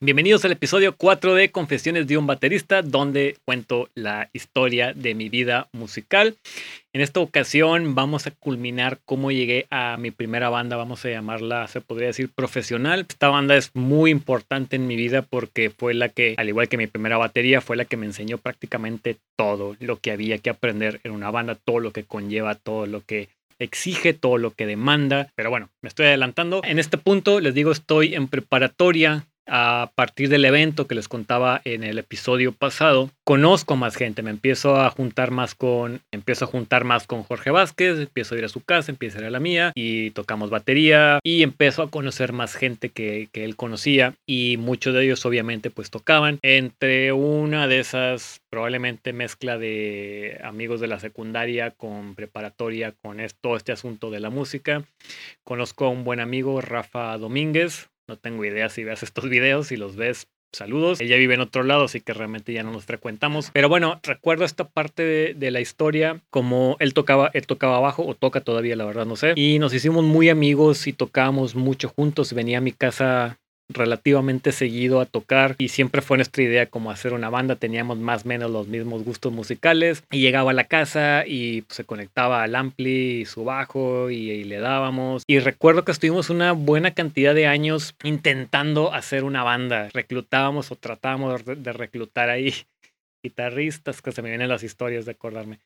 Bienvenidos al episodio 4 de Confesiones de un baterista, donde cuento la historia de mi vida musical. En esta ocasión vamos a culminar cómo llegué a mi primera banda, vamos a llamarla, se podría decir, profesional. Esta banda es muy importante en mi vida porque fue la que, al igual que mi primera batería, fue la que me enseñó prácticamente todo lo que había que aprender en una banda, todo lo que conlleva, todo lo que exige, todo lo que demanda. Pero bueno, me estoy adelantando. En este punto les digo, estoy en preparatoria a partir del evento que les contaba en el episodio pasado, conozco más gente, me empiezo a juntar más con, empiezo a juntar más con Jorge Vázquez, empiezo a ir a su casa, empiezo a ir a la mía y tocamos batería y empiezo a conocer más gente que, que él conocía y muchos de ellos obviamente pues tocaban. Entre una de esas probablemente mezcla de amigos de la secundaria con preparatoria con todo este asunto de la música. Conozco a un buen amigo, Rafa Domínguez, no tengo idea si ves estos videos, y los ves, saludos. Ella vive en otro lado, así que realmente ya no nos frecuentamos. Pero bueno, recuerdo esta parte de, de, la historia, como él tocaba, él tocaba bajo, o toca todavía, la verdad no sé. Y nos hicimos muy amigos y tocábamos mucho juntos. Venía a mi casa relativamente seguido a tocar y siempre fue nuestra idea como hacer una banda, teníamos más o menos los mismos gustos musicales y llegaba a la casa y pues, se conectaba al ampli y su bajo y, le dábamos. Y recuerdo que estuvimos una buena cantidad de años intentando hacer una banda, reclutábamos o tratábamos de reclutar ahí guitarristas, que se me vienen las historias de acordarme.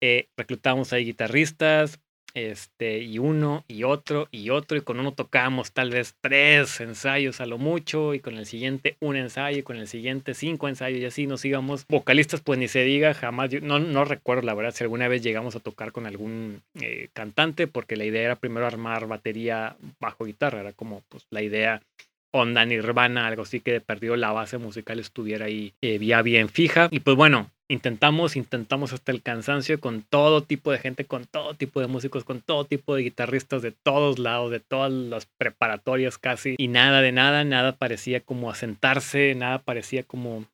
Eh, reclutábamos ahí guitarristas, este, y uno y otro y otro, y con uno tocamos tal vez tres ensayos a lo mucho, y con el siguiente un ensayo, y con el siguiente cinco ensayos, y así nos íbamos. Vocalistas, pues ni se diga, jamás, no, no recuerdo la verdad si alguna vez llegamos a tocar con algún eh, cantante, porque la idea era primero armar batería bajo guitarra, era como pues la idea onda nirvana, algo así que perdió la base musical estuviera ahí eh, bien fija. Y pues bueno, intentamos, intentamos hasta el cansancio con todo tipo de gente, con todo tipo de músicos, con todo tipo de guitarristas de todos lados, de todas las preparatorias casi. Y nada de nada, nada parecía como asentarse, nada parecía como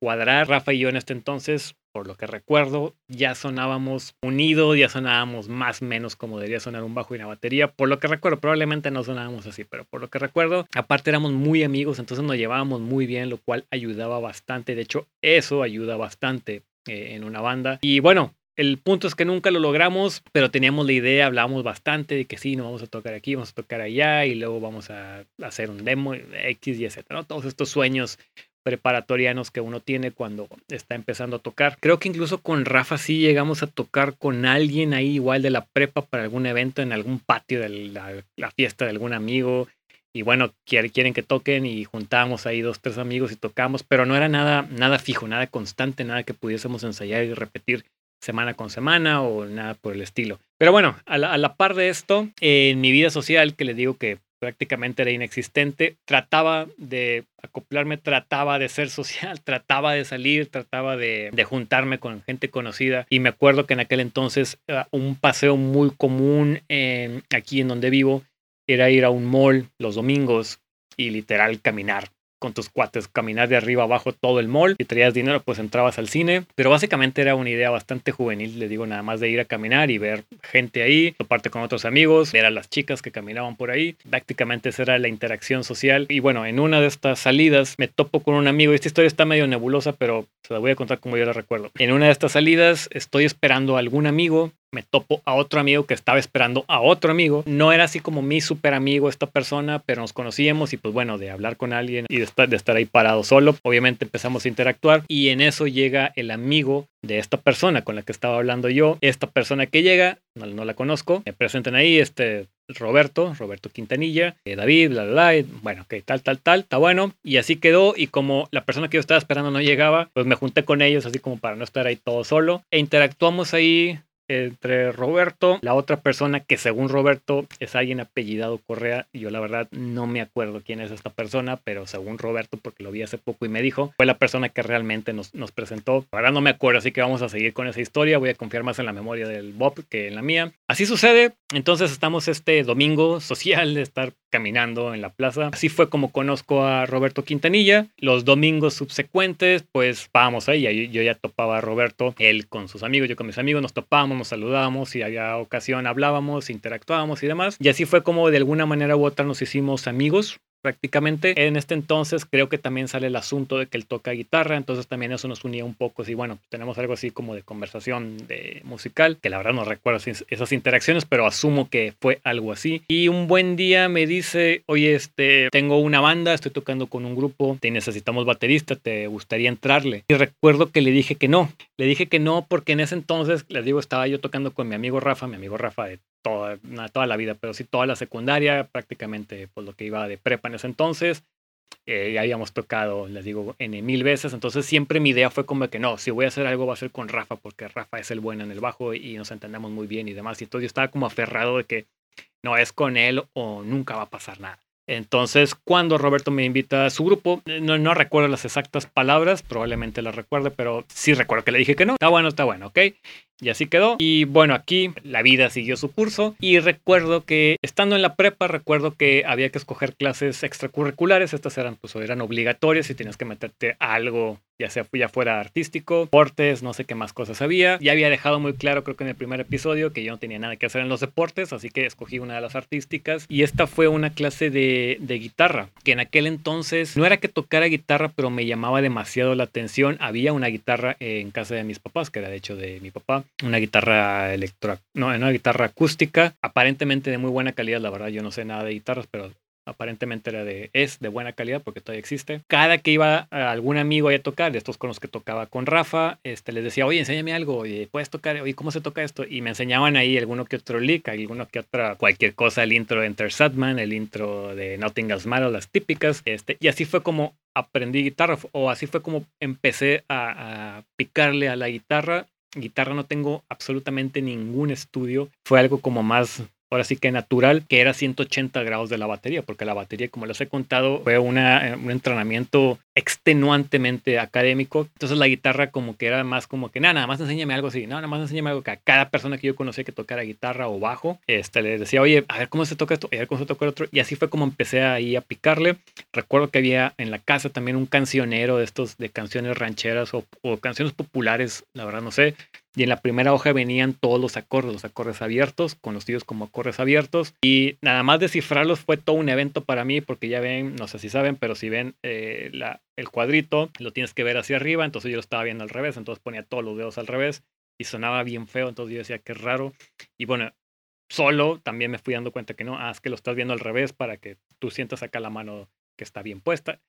cuadrar. Rafa y yo en este entonces por lo que recuerdo, ya sonábamos unidos, ya sonábamos más menos como debería sonar un bajo y una batería. Por lo que recuerdo, probablemente no sonábamos así, pero por lo que recuerdo, aparte éramos muy amigos, entonces nos llevábamos muy bien, lo cual ayudaba bastante. De hecho, eso ayuda bastante eh, en una banda. Y bueno, el punto es que nunca lo logramos, pero teníamos la idea, hablábamos bastante de que sí, no vamos a tocar aquí, vamos a tocar allá y luego vamos a hacer un demo X y Z, ¿no? Todos estos sueños preparatorianos que uno tiene cuando está empezando a tocar. Creo que incluso con Rafa sí llegamos a tocar con alguien ahí igual de la prepa para algún evento en algún patio de la, fiesta de algún amigo. Y bueno, quieren que toquen y juntábamos ahí dos, tres amigos y tocamos, pero no era nada, nada fijo, nada constante, nada que pudiésemos ensayar y repetir semana con semana o nada por el estilo. Pero bueno, a la, a la par de esto, en mi vida social, que les digo que prácticamente era inexistente. Trataba de acoplarme, trataba de ser social, trataba de salir, trataba de, juntarme con gente conocida. Y me acuerdo que en aquel entonces un paseo muy común aquí en donde vivo era ir a un mall los domingos y literal caminar con tus cuates, caminar de arriba abajo todo el mall. Si traías dinero, pues entrabas al cine. Pero básicamente era una idea bastante juvenil, le digo, nada más de ir a caminar y ver gente ahí, toparte con otros amigos, ver a las chicas que caminaban por ahí. Prácticamente esa era la interacción social. Y bueno, en una de estas salidas me topo con un amigo. Esta historia está medio nebulosa, pero se la voy a contar como yo la recuerdo. En una de estas salidas estoy esperando a algún amigo me topo a otro amigo que estaba esperando a otro amigo. No era así como mi super amigo esta persona, pero nos conocíamos y pues bueno, de hablar con alguien y de estar, de estar ahí parado solo, obviamente empezamos a interactuar y en eso llega el amigo de esta persona con la que estaba hablando yo. Esta persona que llega, no, la conozco, me presentan ahí, este Roberto, Roberto Quintanilla, eh, David, bla, bla, bla, bueno, ok, tal, tal, tal, está bueno. Y así quedó y como la persona que yo estaba esperando no llegaba, pues me junté con ellos así como para no estar ahí todo solo e interactuamos ahí entre Roberto, la otra persona que según Roberto es alguien apellidado Correa, y yo la verdad no me acuerdo quién es esta persona, pero según Roberto, porque lo vi hace poco y me dijo, fue la persona que realmente nos, nos presentó. Verdad no me acuerdo, así que vamos a seguir con esa historia, voy a confiar más en la memoria del Bob que en la mía. Así sucede, entonces estamos este domingo social de estar caminando en la plaza. Así fue como conozco a Roberto Quintanilla. Los domingos subsecuentes, pues vamos ahí, yo ya topaba a Roberto, él con sus amigos, yo con mis amigos, nos topábamos nos saludábamos y había ocasión hablábamos, interactuábamos y demás. Y así fue como de alguna manera u otra nos hicimos amigos. Prácticamente. En este entonces creo que también sale el asunto de que él toca guitarra, entonces también eso nos unía un poco. Y bueno, tenemos algo así como de conversación de musical, que la verdad no recuerdo esas interacciones, pero asumo que fue algo así. Y un buen día me dice, oye, este, tengo una banda, estoy tocando con un grupo, te necesitamos baterista, ¿te gustaría entrarle? Y recuerdo que le dije que no. Le dije que no porque en ese entonces, les digo, estaba yo tocando con mi amigo Rafa, mi amigo Rafa de toda, toda la vida, pero sí toda la secundaria, prácticamente por pues, lo que iba de prepa en ese entonces. Eh, ya habíamos tocado, les digo, en mil veces. Entonces siempre mi idea fue como que no, si voy a hacer algo va a ser con Rafa, porque Rafa es el bueno en el bajo y nos entendemos muy bien y demás. Y entonces yo estaba como aferrado de que no es con él o nunca va a pasar nada. Entonces, cuando Roberto me invita a su grupo, no, no recuerdo las exactas palabras, probablemente las recuerde, pero sí recuerdo que le dije que no. Está bueno, está bueno, ¿ok? Y así quedó. Y bueno, aquí la vida siguió su curso. Y recuerdo que estando en la prepa, recuerdo que había que escoger clases extracurriculares. Estas eran, pues, eran obligatorias y tenías que meterte algo, ya sea ya fuera artístico, deportes, no sé qué más cosas había. Ya había dejado muy claro, creo que en el primer episodio, que yo no tenía nada que hacer en los deportes, así que escogí una de las artísticas. Y esta fue una clase de, de guitarra, que en aquel entonces no era que tocara guitarra, pero me llamaba demasiado la atención. Había una guitarra en casa de mis papás, que era de hecho de mi papá una guitarra electro, no, una guitarra acústica, aparentemente de muy buena calidad, la verdad yo no sé nada de guitarras, pero aparentemente era de, es de buena calidad porque todavía existe. Cada que iba a algún amigo a tocar, de estos con los que tocaba con Rafa, este, les decía, oye, enséñame algo, oye, ¿puedes tocar? Oye, ¿cómo se toca esto? Y me enseñaban ahí alguno que otro lick, alguno que otra, cualquier cosa, el intro de Enter Sadman, el intro de Nothing Else Matters, las típicas, este, y así fue como aprendí guitarra, o así fue como empecé a picarle a la guitarra guitarra no tengo absolutamente ningún estudio. Fue algo como más ahora sí que natural, que era 180 grados de la batería, porque la batería, como les he contado, fue una, eh, un entrenamiento extenuantemente académico. Entonces la guitarra como que era más como que, nada, nada más enséñame algo así, no, nada más enséñame algo que a cada persona que yo conocía que tocara guitarra o bajo, este, le decía, oye, a ver cómo se toca esto, a ver cómo se toca el otro. Y así fue como empecé ahí a picarle. Recuerdo que había en la casa también un cancionero de estos, de canciones rancheras o, o canciones populares, la verdad no sé, y en la primera hoja venían todos los acordes, los acordes abiertos, conocidos como acordes abiertos. Y nada más descifrarlos fue todo un evento para mí, porque ya ven, no sé si saben, pero si ven eh, la, el cuadrito, lo tienes que ver hacia arriba, entonces yo lo estaba viendo al revés, entonces ponía todos los dedos al revés y sonaba bien feo, entonces yo decía que raro. Y bueno, solo también me fui dando cuenta que no, ah, es que lo estás viendo al revés para que tú sientas acá la mano que está bien puesta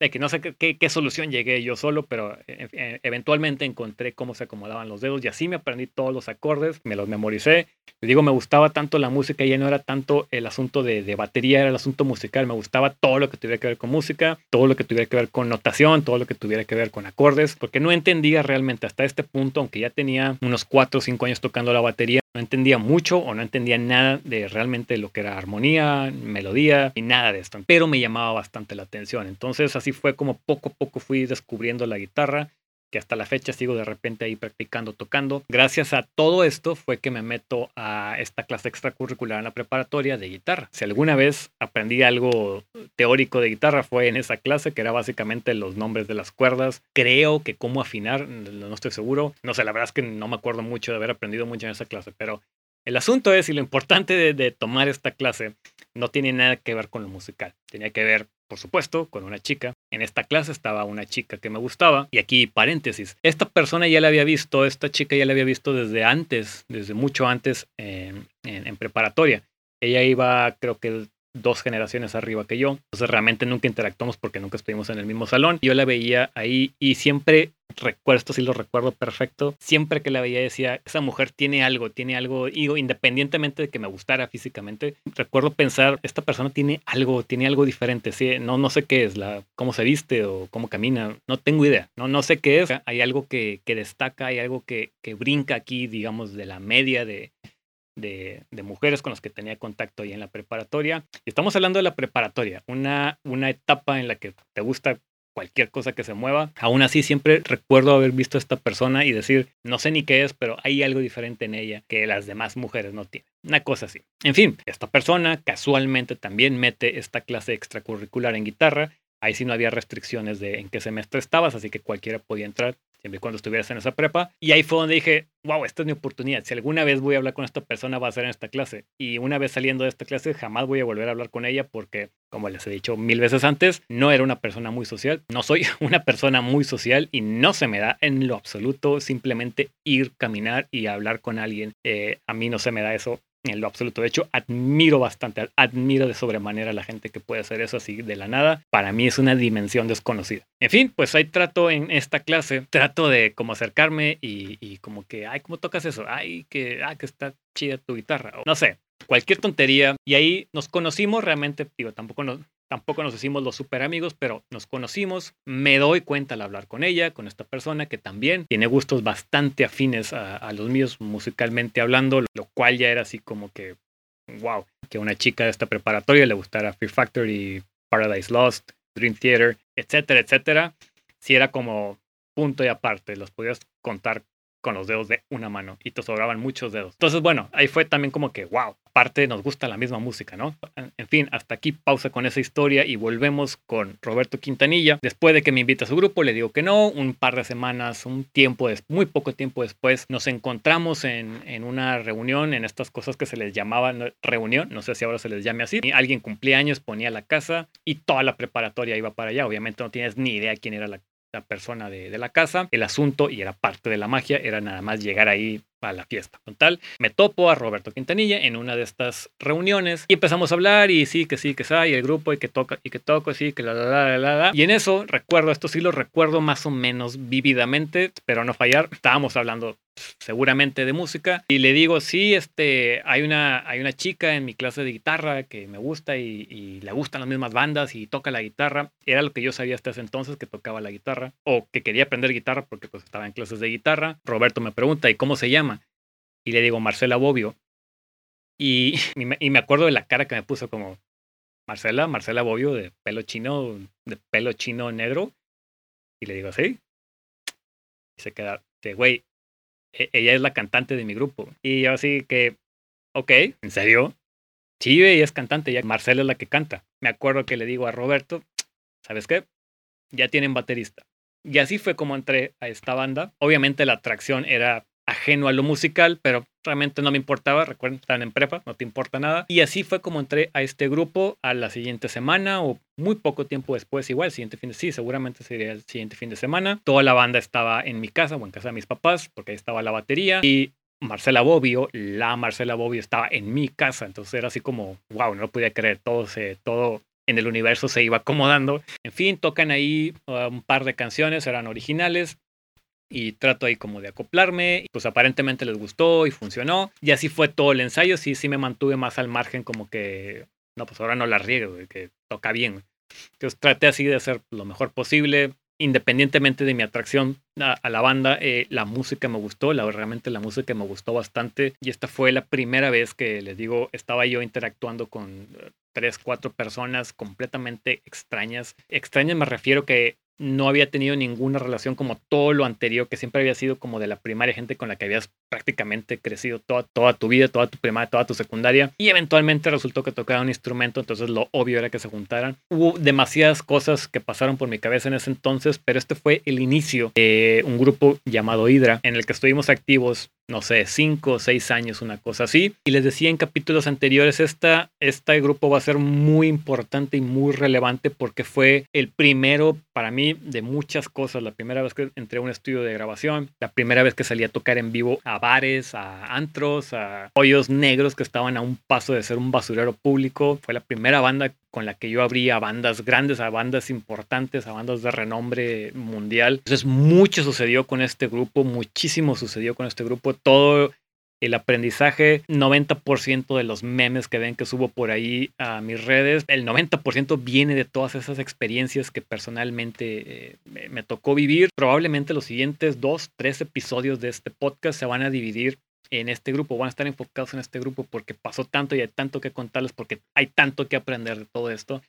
de que no sé qué, solución llegué yo solo, pero eh, eh, eventualmente encontré cómo se acomodaban los dedos y así me aprendí todos los acordes, me los memoricé. Digo, me gustaba tanto la música, ya no era tanto el asunto de, de, batería, era el asunto musical, me gustaba todo lo que tuviera que ver con música, todo lo que tuviera que ver con notación, todo lo que tuviera que ver con acordes, porque no entendía realmente hasta este punto, aunque ya tenía unos 4 o 5 años tocando la batería, no entendía mucho o no entendía nada de realmente lo que era armonía, melodía y nada de esto, pero me llamaba bastante la atención. Entonces así fue como poco a poco fui descubriendo la guitarra que hasta la fecha sigo de repente ahí practicando, tocando. Gracias a todo esto fue que me meto a esta clase extracurricular en la preparatoria de guitarra. Si alguna vez aprendí algo teórico de guitarra fue en esa clase, que era básicamente los nombres de las cuerdas. Creo que cómo afinar, no estoy seguro. No sé, la verdad es que no me acuerdo mucho de haber aprendido mucho en esa clase, pero el asunto es, y lo importante de, tomar esta clase no tiene nada que ver con lo musical. Tenía que ver por supuesto, con una chica. En esta clase estaba una chica que me gustaba. Y aquí paréntesis. Esta persona ya la había visto, esta chica ya la había visto desde antes, desde mucho antes en, en preparatoria. Ella iba, creo que dos generaciones arriba que yo. Entonces realmente nunca interactuamos porque nunca estuvimos en el mismo salón. Yo la veía ahí y siempre recuerdo, esto sí lo recuerdo perfecto, siempre que la veía decía, esa mujer tiene algo, tiene algo, digo, independientemente de que me gustara físicamente, recuerdo pensar, esta persona tiene algo, tiene algo diferente, ¿sí? no, no sé qué es, la, cómo se viste o cómo camina, no tengo idea, no, no sé qué es, hay algo que, que destaca, hay algo que, que brinca aquí, digamos, de la media de, de, mujeres con las que tenía contacto ahí en la preparatoria. Y estamos hablando de la preparatoria, una, una etapa en la que te gusta cualquier cosa que se mueva. Aún así, siempre recuerdo haber visto a esta persona y decir, no sé ni qué es, pero hay algo diferente en ella que las demás mujeres no tienen. Una cosa así. En fin, esta persona casualmente también mete esta clase extracurricular en guitarra. Ahí sí no había restricciones de en qué semestre estabas, así que cualquiera podía entrar siempre cuando estuvieras en esa prepa. Y ahí fue donde dije, wow, esta es mi oportunidad. Si alguna vez voy a hablar con esta persona, va a ser en esta clase. Y una vez saliendo de esta clase, jamás voy a volver a hablar con ella porque, como les he dicho mil veces antes, no era una persona muy social. No soy una persona muy social y no se me da en lo absoluto simplemente ir, caminar y hablar con alguien. Eh, a mí no se me da eso en lo absoluto. De hecho, admiro bastante, admiro de sobremanera a la gente que puede hacer eso así de la nada. Para mí es una dimensión desconocida. En fin, pues ahí trato en esta clase, trato de como acercarme y, como que, ay, ¿cómo tocas eso? Ay, que, ah, que está chida tu guitarra. no sé, cualquier tontería. Y ahí nos conocimos realmente, digo, tampoco nos, Tampoco nos hicimos los super amigos, pero nos conocimos. Me doy cuenta al hablar con ella, con esta persona que también tiene gustos bastante afines a, los míos musicalmente hablando, lo cual ya era así como que, wow, que una chica de esta preparatoria le gustara Fear Factory, Paradise Lost, Dream Theater, etcétera, etcétera. Si era como punto y aparte, los podías contar con los dedos de una mano y te sobraban muchos dedos. Entonces, bueno, ahí fue también como que, wow, aparte nos gusta la misma música, ¿no? En fin, hasta aquí pausa con esa historia y volvemos con Roberto Quintanilla. Después de que me invita a su grupo, le digo que no, un par de semanas, un tiempo, muy poco tiempo después, nos encontramos en, en una reunión, en estas cosas que se les llamaba reunión, no sé si ahora se les llame así. Alguien cumplía años, ponía la casa y toda la preparatoria iba para allá. Obviamente no tienes ni idea quién era la la persona de, de, la casa. El asunto, y era parte de la magia, era nada más llegar ahí a la fiesta. Total, me topo a Roberto Quintanilla en una de estas reuniones y empezamos a hablar y sí, que sí, que sí, y el grupo y que toca y que toco, sí, que la, la, la, la, la. Y en eso recuerdo, esto sí lo recuerdo más o menos vívidamente, espero no fallar. Estábamos hablando seguramente de música y le digo, sí, este, hay una, hay una chica en mi clase de guitarra que me gusta y, y le gustan las mismas bandas y toca la guitarra. Era lo que yo sabía hasta ese entonces, que tocaba la guitarra o que quería aprender guitarra porque pues estaba en clases de guitarra. Roberto me pregunta, ¿y cómo se llama? Y le digo Marcela Bobbio. Y, y, me, acuerdo de la cara que me puso como Marcela, Marcela Bobbio de pelo chino, de pelo chino negro. Y le digo, sí. Y se queda, güey, e, ella es la cantante de mi grupo. Y yo así que, ok, ¿en serio? Sí, ella es cantante, ya Marcela es la que canta. Me acuerdo que le digo a Roberto, ¿sabes qué? Ya tienen baterista. Y así fue como entré a esta banda. Obviamente la atracción era ajeno a lo musical, pero realmente no me importaba. Recuerden, están en prepa, no te importa nada. Y así fue como entré a este grupo a la siguiente semana o muy poco tiempo después, igual, el siguiente fin de sí, seguramente sería el siguiente fin de semana. Toda la banda estaba en mi casa o en casa de mis papás, porque ahí estaba la batería. Y Marcela Bobbio, la Marcela Bobbio estaba en mi casa, entonces era así como, wow, no lo podía creer, todo se, todo en el universo se iba acomodando. En fin, tocan ahí uh, un par de canciones, eran originales y trato ahí como de acoplarme. Pues aparentemente les gustó y funcionó. Y así fue todo el ensayo. Sí, sí me mantuve más al margen como que, no, pues ahora no la riego, que toca bien. Entonces traté así de hacer lo mejor posible. Independientemente de mi atracción a, la banda, eh, la música me gustó, la, realmente la música me gustó bastante. Y esta fue la primera vez que les digo, estaba yo interactuando con eh, tres, cuatro personas completamente extrañas. Extrañas me refiero que no había tenido ninguna relación como todo lo anterior, que siempre había sido como de la primaria, gente con la que habías prácticamente crecido toda, toda tu vida, toda tu primaria, toda tu secundaria, y eventualmente resultó que tocaba un instrumento, entonces lo obvio era que se juntaran. Hubo demasiadas cosas que pasaron por mi cabeza en ese entonces, pero este fue el inicio de un grupo llamado Hydra, en el que estuvimos activos no sé, cinco o seis años, una cosa así. Y les decía en capítulos anteriores, esta, este grupo va a ser muy importante y muy relevante porque fue el primero para mí de muchas cosas. La primera vez que entré a un estudio de grabación, la primera vez que salí a tocar en vivo a bares, a antros, a hoyos negros que estaban a un paso de ser un basurero público. Fue la primera banda con la que yo abría bandas grandes, a bandas importantes, a bandas de renombre mundial. Entonces mucho sucedió con este grupo, muchísimo sucedió con este grupo. Todo el aprendizaje, 90% de los memes que ven que subo por ahí a mis redes, el 90% viene de todas esas experiencias que personalmente eh, me, tocó vivir. Probablemente los siguientes dos, tres episodios de este podcast se van a dividir en este grupo, van a estar enfocados en este grupo porque pasó tanto y hay tanto que contarles, porque hay tanto que aprender de todo esto,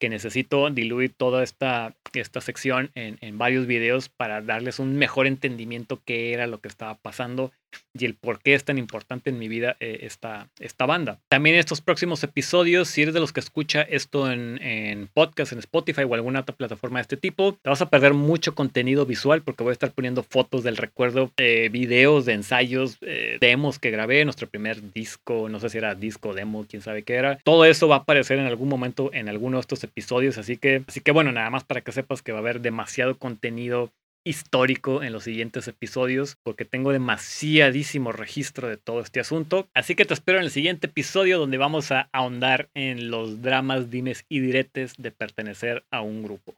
que necesito diluir toda esta, esta sección en, en varios videos para darles un mejor entendimiento qué era lo que estaba pasando y el por qué es tan importante en mi vida eh, esta, esta banda. También estos próximos episodios, si eres de los que escucha esto en, en podcast, en Spotify o alguna otra plataforma de este tipo, te vas a perder mucho contenido visual porque voy a estar poniendo fotos del recuerdo, eh, videos de ensayos, eh, demos que grabé, nuestro primer disco, no sé si era disco, demo, quién sabe qué era. Todo eso va a aparecer en algún momento en alguno de estos episodios, así que, así que bueno, nada más para que sepas que va a haber demasiado contenido histórico en los siguientes episodios porque tengo demasiadísimo registro de todo este asunto. Así que te espero en el siguiente episodio donde vamos a ahondar en los dramas, dimes y diretes de pertenecer a un grupo.